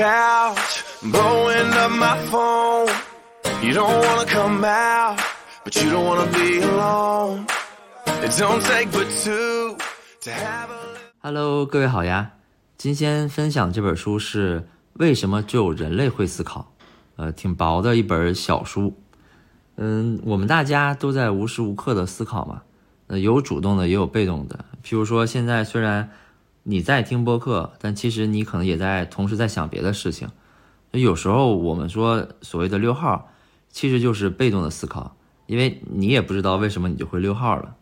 couch, blowing up my phone. You don't wanna come out, but you don't wanna be alone. It don't take but two to have a. Hello，各位好呀！今天分享这本书是《为什么只有人类会思考》，呃，挺薄的一本小书。嗯，我们大家都在无时无刻的思考嘛，呃，有主动的，也有被动的。譬如说，现在虽然你在听播客，但其实你可能也在同时在想别的事情。有时候我们说所谓的溜号，其实就是被动的思考，因为你也不知道为什么你就会溜号了，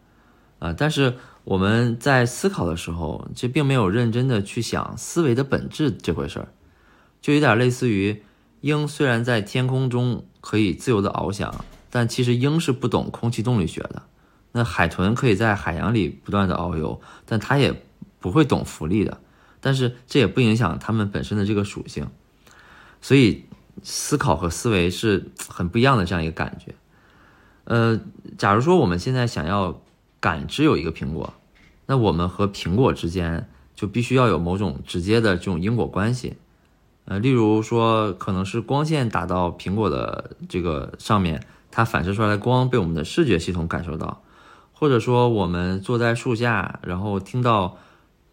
啊！但是我们在思考的时候，这并没有认真的去想思维的本质这回事儿，就有点类似于鹰虽然在天空中可以自由的翱翔，但其实鹰是不懂空气动力学的。那海豚可以在海洋里不断的遨游，但它也。不会懂福利的，但是这也不影响它们本身的这个属性，所以思考和思维是很不一样的这样一个感觉。呃，假如说我们现在想要感知有一个苹果，那我们和苹果之间就必须要有某种直接的这种因果关系。呃，例如说，可能是光线打到苹果的这个上面，它反射出来的光被我们的视觉系统感受到，或者说我们坐在树下，然后听到。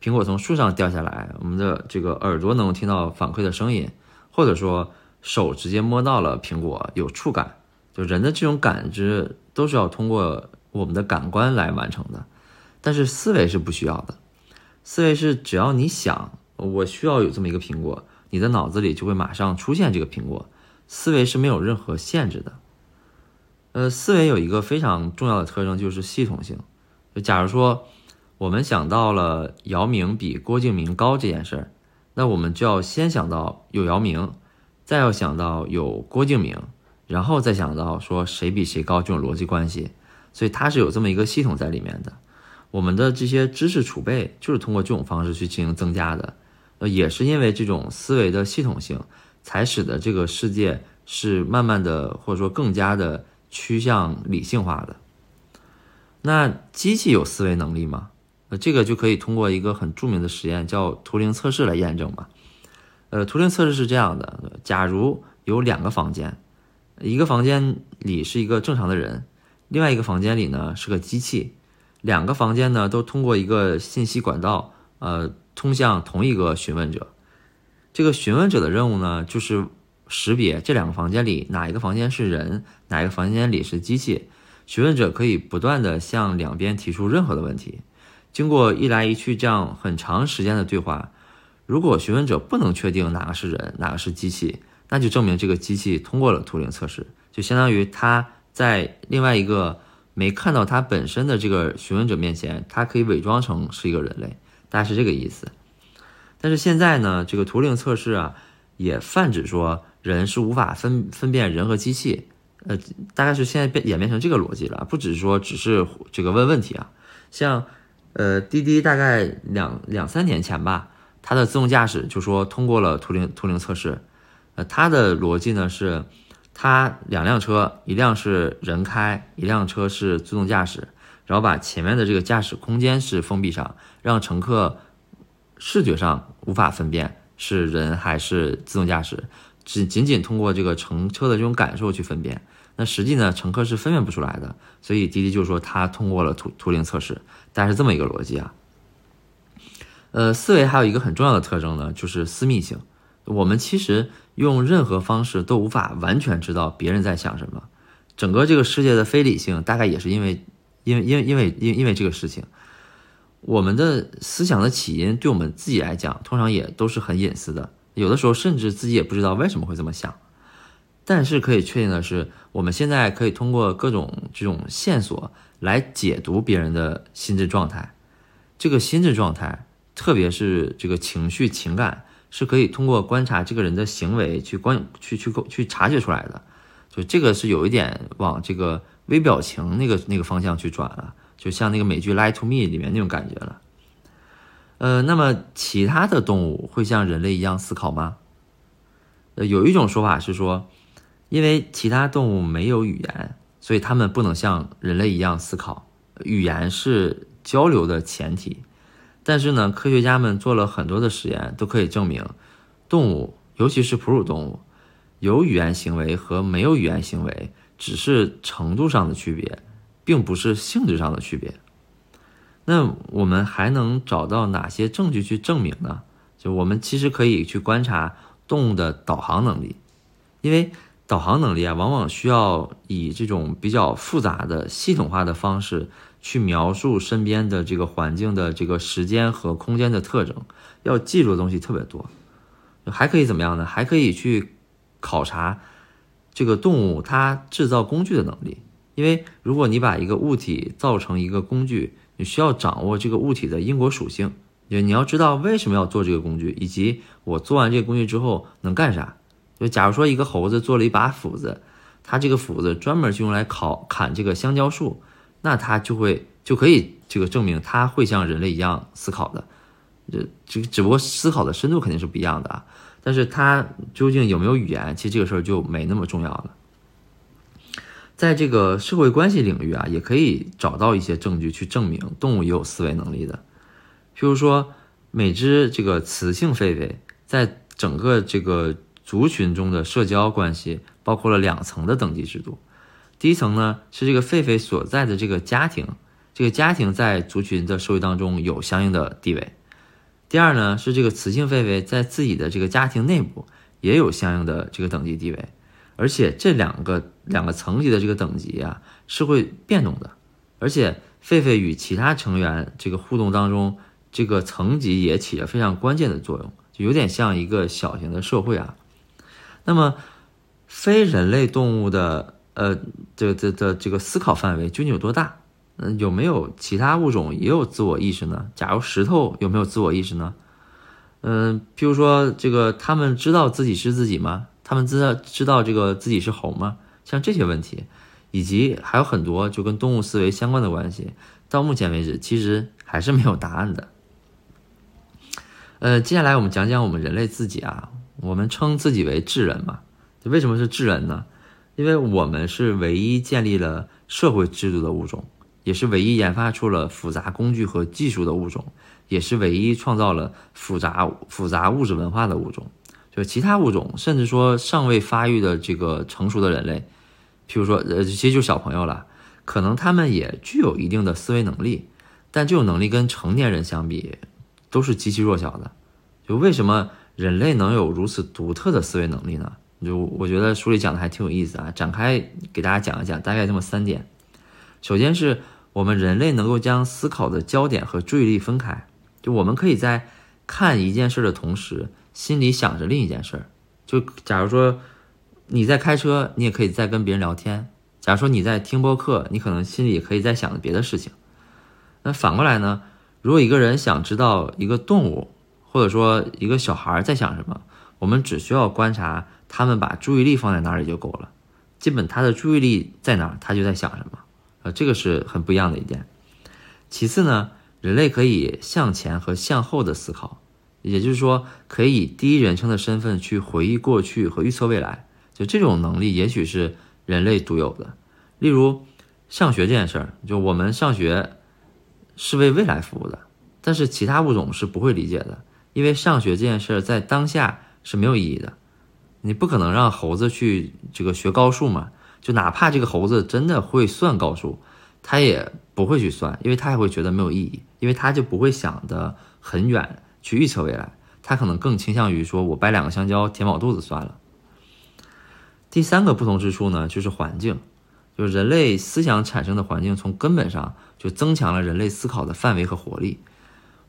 苹果从树上掉下来，我们的这个耳朵能听到反馈的声音，或者说手直接摸到了苹果，有触感。就人的这种感知都是要通过我们的感官来完成的，但是思维是不需要的。思维是只要你想，我需要有这么一个苹果，你的脑子里就会马上出现这个苹果。思维是没有任何限制的。呃，思维有一个非常重要的特征就是系统性。就假如说。我们想到了姚明比郭敬明高这件事儿，那我们就要先想到有姚明，再要想到有郭敬明，然后再想到说谁比谁高这种逻辑关系，所以它是有这么一个系统在里面的。我们的这些知识储备就是通过这种方式去进行增加的，呃，也是因为这种思维的系统性，才使得这个世界是慢慢的或者说更加的趋向理性化的。那机器有思维能力吗？这个就可以通过一个很著名的实验，叫图灵测试来验证嘛。呃，图灵测试是这样的：假如有两个房间，一个房间里是一个正常的人，另外一个房间里呢是个机器，两个房间呢都通过一个信息管道，呃，通向同一个询问者。这个询问者的任务呢，就是识别这两个房间里哪一个房间是人，哪一个房间里是机器。询问者可以不断的向两边提出任何的问题。经过一来一去这样很长时间的对话，如果询问者不能确定哪个是人，哪个是机器，那就证明这个机器通过了图灵测试，就相当于他在另外一个没看到他本身的这个询问者面前，他可以伪装成是一个人类，大概是这个意思。但是现在呢，这个图灵测试啊，也泛指说人是无法分分辨人和机器，呃，大概是现在变演变成这个逻辑了，不只是说只是这个问问题啊，像。呃，滴滴大概两两三年前吧，它的自动驾驶就说通过了图灵图灵测试。呃，它的逻辑呢是，它两辆车，一辆是人开，一辆车是自动驾驶，然后把前面的这个驾驶空间是封闭上，让乘客视觉上无法分辨是人还是自动驾驶，只仅仅通过这个乘车的这种感受去分辨。那实际呢，乘客是分辨不出来的，所以滴滴就说它通过了图图灵测试，大概是这么一个逻辑啊。呃，思维还有一个很重要的特征呢，就是私密性。我们其实用任何方式都无法完全知道别人在想什么，整个这个世界的非理性大概也是因为，因为因为因为因因为这个事情，我们的思想的起因对我们自己来讲，通常也都是很隐私的，有的时候甚至自己也不知道为什么会这么想。但是可以确定的是，我们现在可以通过各种这种线索来解读别人的心智状态。这个心智状态，特别是这个情绪情感，是可以通过观察这个人的行为去观去去去察觉出来的。就这个是有一点往这个微表情那个那个方向去转了，就像那个美剧《Lie to Me》里面那种感觉了。呃，那么其他的动物会像人类一样思考吗？呃，有一种说法是说。因为其他动物没有语言，所以它们不能像人类一样思考。语言是交流的前提。但是呢，科学家们做了很多的实验，都可以证明，动物尤其是哺乳动物，有语言行为和没有语言行为只是程度上的区别，并不是性质上的区别。那我们还能找到哪些证据去证明呢？就我们其实可以去观察动物的导航能力，因为导航能力啊，往往需要以这种比较复杂的系统化的方式去描述身边的这个环境的这个时间和空间的特征，要记住的东西特别多。还可以怎么样呢？还可以去考察这个动物它制造工具的能力，因为如果你把一个物体造成一个工具，你需要掌握这个物体的因果属性，就你要知道为什么要做这个工具，以及我做完这个工具之后能干啥。就假如说一个猴子做了一把斧子，它这个斧子专门就用来烤砍这个香蕉树，那它就会就可以这个证明它会像人类一样思考的。这这只不过思考的深度肯定是不一样的啊。但是它究竟有没有语言，其实这个事儿就没那么重要了。在这个社会关系领域啊，也可以找到一些证据去证明动物也有思维能力的。譬如说，每只这个雌性狒狒在整个这个族群中的社交关系，包括了两层的等级制度。第一层呢是这个狒狒所在的这个家庭，这个家庭在族群的社会当中有相应的地位。第二呢是这个雌性狒狒在自己的这个家庭内部也有相应的这个等级地位。而且这两个两个层级的这个等级啊是会变动的，而且狒狒与其他成员这个互动当中，这个层级也起着非常关键的作用，就有点像一个小型的社会啊。那么，非人类动物的呃这这的这个思考范围究竟有多大？嗯，有没有其他物种也有自我意识呢？假如石头有没有自我意识呢？嗯，譬如说这个他们知道自己是自己吗？他们知道知道这个自己是猴吗？像这些问题，以及还有很多就跟动物思维相关的关系，到目前为止其实还是没有答案的。呃，接下来我们讲讲我们人类自己啊，我们称自己为智人嘛？就为什么是智人呢？因为我们是唯一建立了社会制度的物种，也是唯一研发出了复杂工具和技术的物种，也是唯一创造了复杂复杂物质文化的物种。就其他物种，甚至说尚未发育的这个成熟的人类，譬如说，呃，其实就是小朋友了，可能他们也具有一定的思维能力，但这种能力跟成年人相比，都是极其弱小的。就为什么人类能有如此独特的思维能力呢？就我觉得书里讲的还挺有意思啊，展开给大家讲一讲，大概这么三点。首先是我们人类能够将思考的焦点和注意力分开，就我们可以在看一件事的同时。心里想着另一件事，就假如说你在开车，你也可以在跟别人聊天；假如说你在听播客，你可能心里也可以在想着别的事情。那反过来呢？如果一个人想知道一个动物，或者说一个小孩在想什么，我们只需要观察他们把注意力放在哪里就够了。基本他的注意力在哪，他就在想什么。呃，这个是很不一样的一点。其次呢，人类可以向前和向后的思考。也就是说，可以以第一人称的身份去回忆过去和预测未来，就这种能力，也许是人类独有的。例如，上学这件事儿，就我们上学是为未来服务的，但是其他物种是不会理解的，因为上学这件事在当下是没有意义的。你不可能让猴子去这个学高数嘛？就哪怕这个猴子真的会算高数，他也不会去算，因为他也会觉得没有意义，因为他就不会想得很远。去预测未来，他可能更倾向于说：“我掰两个香蕉填饱肚子算了。”第三个不同之处呢，就是环境，就是人类思想产生的环境，从根本上就增强了人类思考的范围和活力。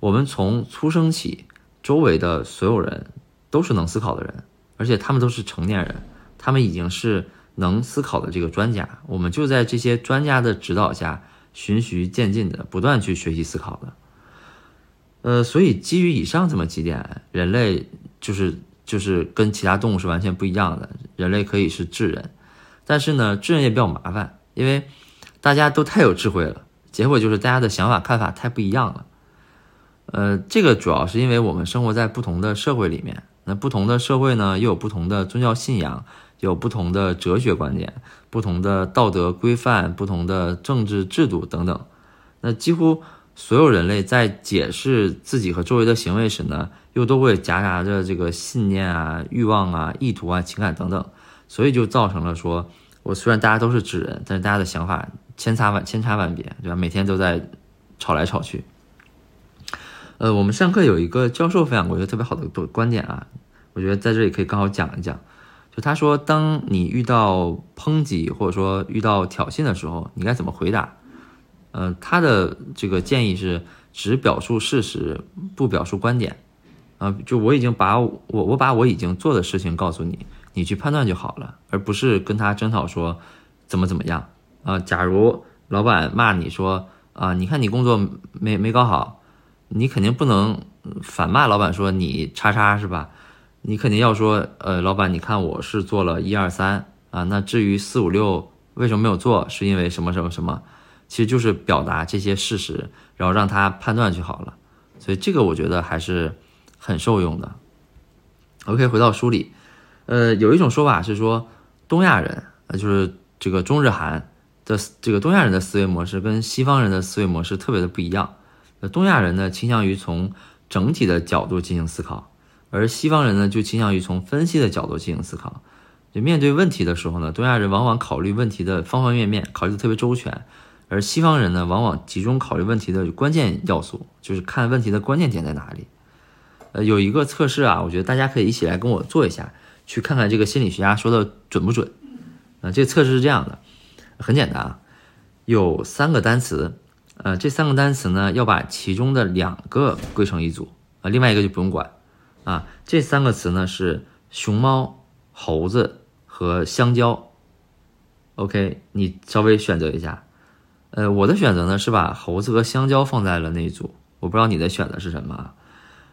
我们从出生起，周围的所有人都是能思考的人，而且他们都是成年人，他们已经是能思考的这个专家。我们就在这些专家的指导下，循序渐进的不断去学习思考的。呃，所以基于以上这么几点，人类就是就是跟其他动物是完全不一样的。人类可以是智人，但是呢，智人也比较麻烦，因为大家都太有智慧了，结果就是大家的想法看法太不一样了。呃，这个主要是因为我们生活在不同的社会里面，那不同的社会呢，又有不同的宗教信仰，有不同的哲学观点，不同的道德规范，不同的政治制度等等，那几乎。所有人类在解释自己和周围的行为时呢，又都会夹杂着这个信念啊、欲望啊、意图啊、情感等等，所以就造成了说，我虽然大家都是智人，但是大家的想法千差万千差万别，对吧？每天都在吵来吵去。呃，我们上课有一个教授分享过一个特别好的观点啊，我觉得在这里可以刚好讲一讲。就他说，当你遇到抨击或者说遇到挑衅的时候，你该怎么回答？呃，他的这个建议是只表述事实，不表述观点。啊，就我已经把我我把我已经做的事情告诉你，你去判断就好了，而不是跟他争吵说怎么怎么样啊。假如老板骂你说啊，你看你工作没没搞好，你肯定不能反骂老板说你叉叉是吧？你肯定要说，呃，老板，你看我是做了一二三啊，那至于四五六为什么没有做，是因为什么什么什么，其实就是表达这些事实，然后让他判断就好了。所以这个我觉得还是很受用的。OK，回到书里，呃，有一种说法是说，东亚人，呃，就是这个中日韩的这个东亚人的思维模式跟西方人的思维模式特别的不一样。东亚人呢倾向于从整体的角度进行思考。而西方人呢，就倾向于从分析的角度进行思考。就面对问题的时候呢，东亚人往往考虑问题的方方面面，考虑的特别周全；而西方人呢，往往集中考虑问题的关键要素，就是看问题的关键点在哪里。呃，有一个测试啊，我觉得大家可以一起来跟我做一下，去看看这个心理学家说的准不准。啊，这个测试是这样的，很简单啊，有三个单词，呃，这三个单词呢，要把其中的两个归成一组，啊，另外一个就不用管。啊，这三个词呢是熊猫、猴子和香蕉。OK，你稍微选择一下。呃，我的选择呢是把猴子和香蕉放在了那一组。我不知道你的选择是什么。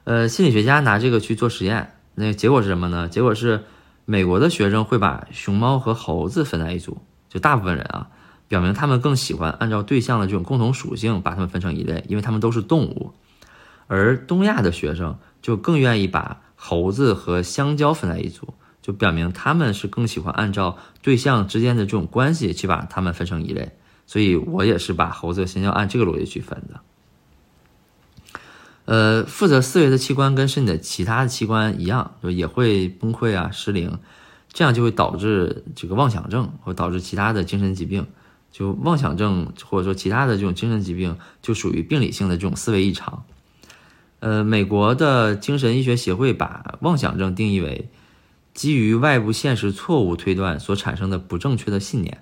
呃，心理学家拿这个去做实验，那结果是什么呢？结果是美国的学生会把熊猫和猴子分在一组，就大部分人啊，表明他们更喜欢按照对象的这种共同属性把它们分成一类，因为他们都是动物。而东亚的学生。就更愿意把猴子和香蕉分在一组，就表明他们是更喜欢按照对象之间的这种关系去把它们分成一类。所以我也是把猴子和香蕉按这个逻辑去分的。呃，负责思维的器官跟身体的其他的器官一样，就也会崩溃啊、失灵，这样就会导致这个妄想症，或导致其他的精神疾病。就妄想症或者说其他的这种精神疾病，就属于病理性的这种思维异常。呃，美国的精神医学协会把妄想症定义为基于外部现实错误推断所产生的不正确的信念，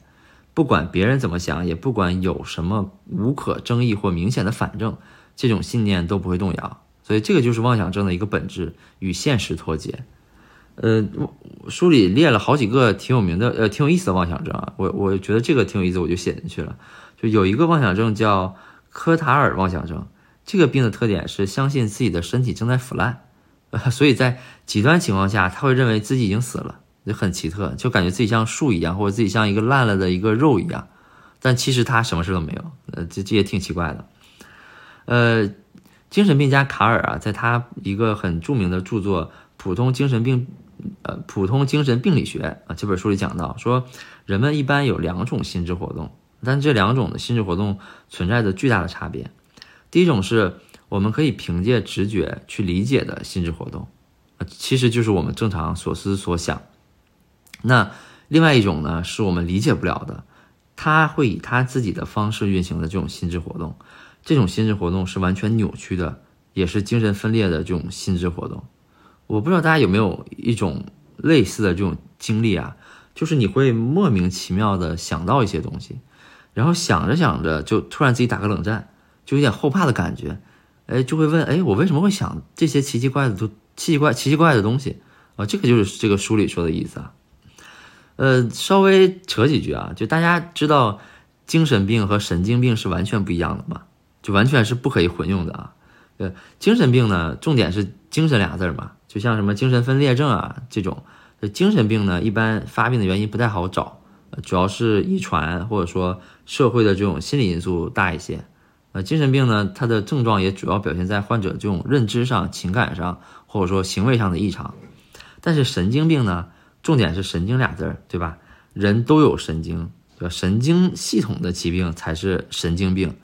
不管别人怎么想，也不管有什么无可争议或明显的反证，这种信念都不会动摇。所以，这个就是妄想症的一个本质，与现实脱节。呃，书里列了好几个挺有名的，呃，挺有意思的妄想症啊。我我觉得这个挺有意思，我就写进去了。就有一个妄想症叫科塔尔妄想症。这个病的特点是相信自己的身体正在腐烂，呃 所以在极端情况下，他会认为自己已经死了，就很奇特，就感觉自己像树一样，或者自己像一个烂了的一个肉一样，但其实他什么事都没有，呃，这这也挺奇怪的。呃，精神病家卡尔啊，在他一个很著名的著作《普通精神病》呃，《普通精神病理学》啊这本书里讲到，说人们一般有两种心智活动，但这两种的心智活动存在着巨大的差别。第一种是我们可以凭借直觉去理解的心智活动，呃，其实就是我们正常所思所想。那另外一种呢，是我们理解不了的，他会以他自己的方式运行的这种心智活动，这种心智活动是完全扭曲的，也是精神分裂的这种心智活动。我不知道大家有没有一种类似的这种经历啊，就是你会莫名其妙的想到一些东西，然后想着想着就突然自己打个冷战。就有点后怕的感觉，哎，就会问，哎，我为什么会想这些奇奇怪的都奇奇怪奇奇怪的东西啊？这个就是这个书里说的意思啊。呃，稍微扯几句啊，就大家知道精神病和神经病是完全不一样的嘛，就完全是不可以混用的啊。呃，精神病呢，重点是精神俩字儿嘛，就像什么精神分裂症啊这种，精神病呢，一般发病的原因不太好找，主要是遗传或者说社会的这种心理因素大一些。呃，精神病呢，它的症状也主要表现在患者这种认知上、情感上，或者说行为上的异常。但是神经病呢，重点是神经俩字儿，对吧？人都有神经，对吧？神经系统的疾病才是神经病。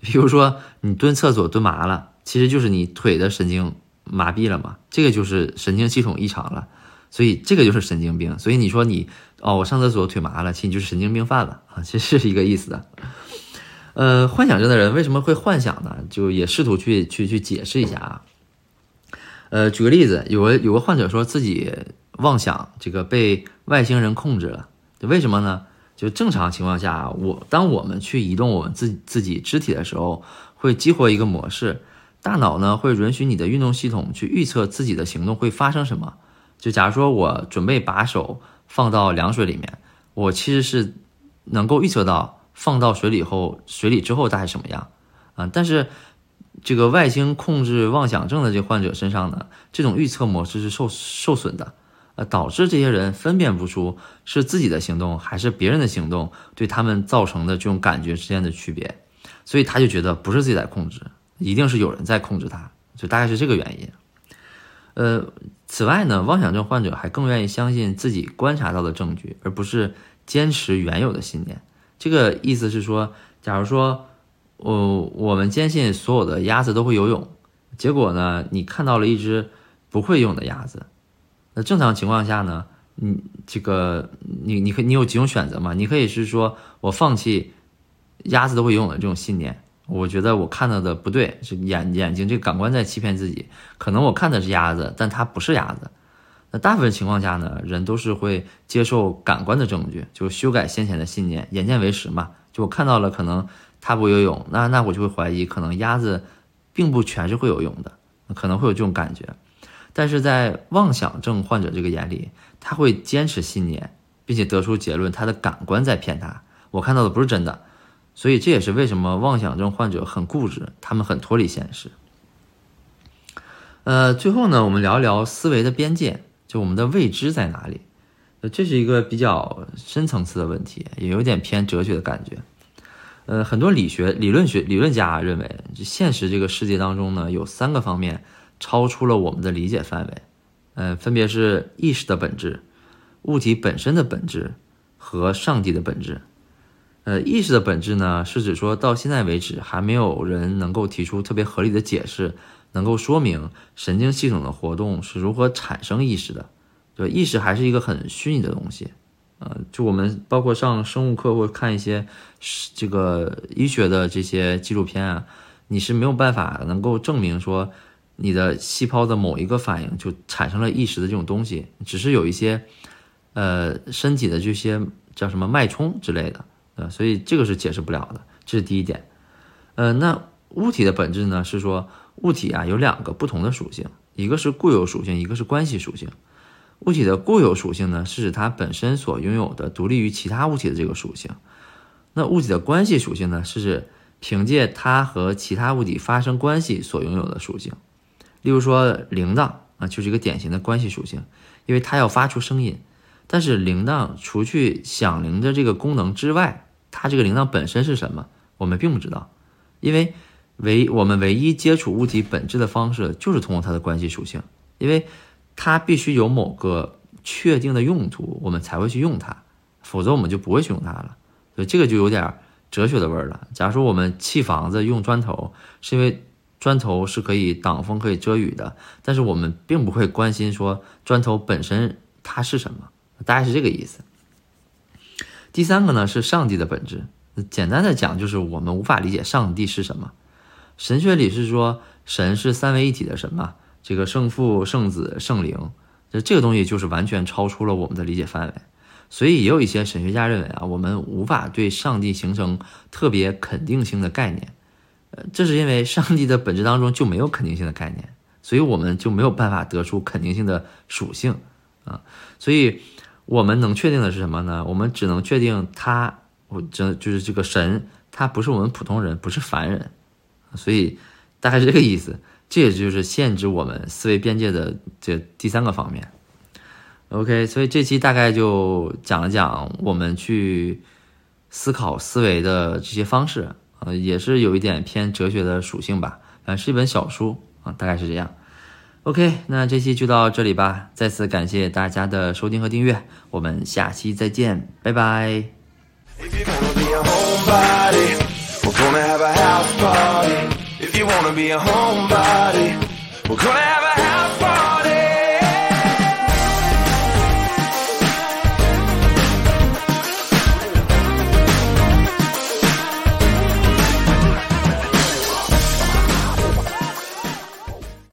比如说你蹲厕所蹲麻了，其实就是你腿的神经麻痹了嘛，这个就是神经系统异常了，所以这个就是神经病。所以你说你哦，我上厕所腿麻了，其实你就是神经病犯了啊，其实是一个意思的。呃，幻想症的人为什么会幻想呢？就也试图去去去解释一下啊。呃，举个例子，有个有个患者说自己妄想这个被外星人控制了，为什么呢？就正常情况下，我当我们去移动我们自自己肢体的时候，会激活一个模式，大脑呢会允许你的运动系统去预测自己的行动会发生什么。就假如说我准备把手放到凉水里面，我其实是能够预测到放到水里后，水里之后大概什么样啊？但是这个外星控制妄想症的这患者身上呢，这种预测模式是受受损的。呃，导致这些人分辨不出是自己的行动还是别人的行动对他们造成的这种感觉之间的区别，所以他就觉得不是自己在控制，一定是有人在控制他，就大概是这个原因。呃，此外呢，妄想症患者还更愿意相信自己观察到的证据，而不是坚持原有的信念。这个意思是说，假如说，我我们坚信所有的鸭子都会游泳，结果呢，你看到了一只不会游泳的鸭子。那正常情况下呢，你这个你你可你有几种选择嘛？你可以是说我放弃鸭子都会游泳的这种信念，我觉得我看到的不对，是眼眼睛这个感官在欺骗自己，可能我看的是鸭子，但它不是鸭子。那大部分情况下呢，人都是会接受感官的证据，就修改先前的信念，眼见为实嘛。就我看到了，可能它不游泳，那那我就会怀疑，可能鸭子并不全是会游泳的，可能会有这种感觉。但是在妄想症患者这个眼里，他会坚持信念，并且得出结论，他的感官在骗他，我看到的不是真的，所以这也是为什么妄想症患者很固执，他们很脱离现实。呃，最后呢，我们聊一聊思维的边界，就我们的未知在哪里？这是一个比较深层次的问题，也有点偏哲学的感觉。呃，很多理学理论学理论家认为，现实这个世界当中呢，有三个方面。超出了我们的理解范围，呃，分别是意识的本质、物体本身的本质和上帝的本质。呃，意识的本质呢，是指说到现在为止还没有人能够提出特别合理的解释，能够说明神经系统的活动是如何产生意识的。对，意识还是一个很虚拟的东西。呃，就我们包括上生物课或看一些这个医学的这些纪录片啊，你是没有办法能够证明说。你的细胞的某一个反应就产生了意识的这种东西，只是有一些，呃，身体的这些叫什么脉冲之类的，呃，所以这个是解释不了的，这是第一点。呃，那物体的本质呢？是说物体啊有两个不同的属性，一个是固有属性，一个是关系属性。物体的固有属性呢，是指它本身所拥有的独立于其他物体的这个属性。那物体的关系属性呢，是指凭借它和其他物体发生关系所拥有的属性。例如说铃铛啊，就是一个典型的关系属性，因为它要发出声音。但是铃铛除去响铃的这个功能之外，它这个铃铛本身是什么，我们并不知道。因为唯我们唯一接触物体本质的方式，就是通过它的关系属性，因为它必须有某个确定的用途，我们才会去用它，否则我们就不会去用它了。所以这个就有点哲学的味儿了。假如说我们砌房子用砖头，是因为。砖头是可以挡风、可以遮雨的，但是我们并不会关心说砖头本身它是什么，大概是这个意思。第三个呢是上帝的本质，简单的讲就是我们无法理解上帝是什么。神学里是说神是三位一体的神嘛，这个圣父、圣子、圣灵，这这个东西就是完全超出了我们的理解范围。所以也有一些神学家认为啊，我们无法对上帝形成特别肯定性的概念。呃，这是因为上帝的本质当中就没有肯定性的概念，所以我们就没有办法得出肯定性的属性啊。所以我们能确定的是什么呢？我们只能确定他，我这就是这个神，他不是我们普通人，不是凡人。所以大概是这个意思。这也就是限制我们思维边界的这第三个方面。OK，所以这期大概就讲了讲我们去思考思维的这些方式。呃，也是有一点偏哲学的属性吧，反正是一本小书啊，大概是这样。OK，那这期就到这里吧，再次感谢大家的收听和订阅，我们下期再见，拜拜。We're gonna have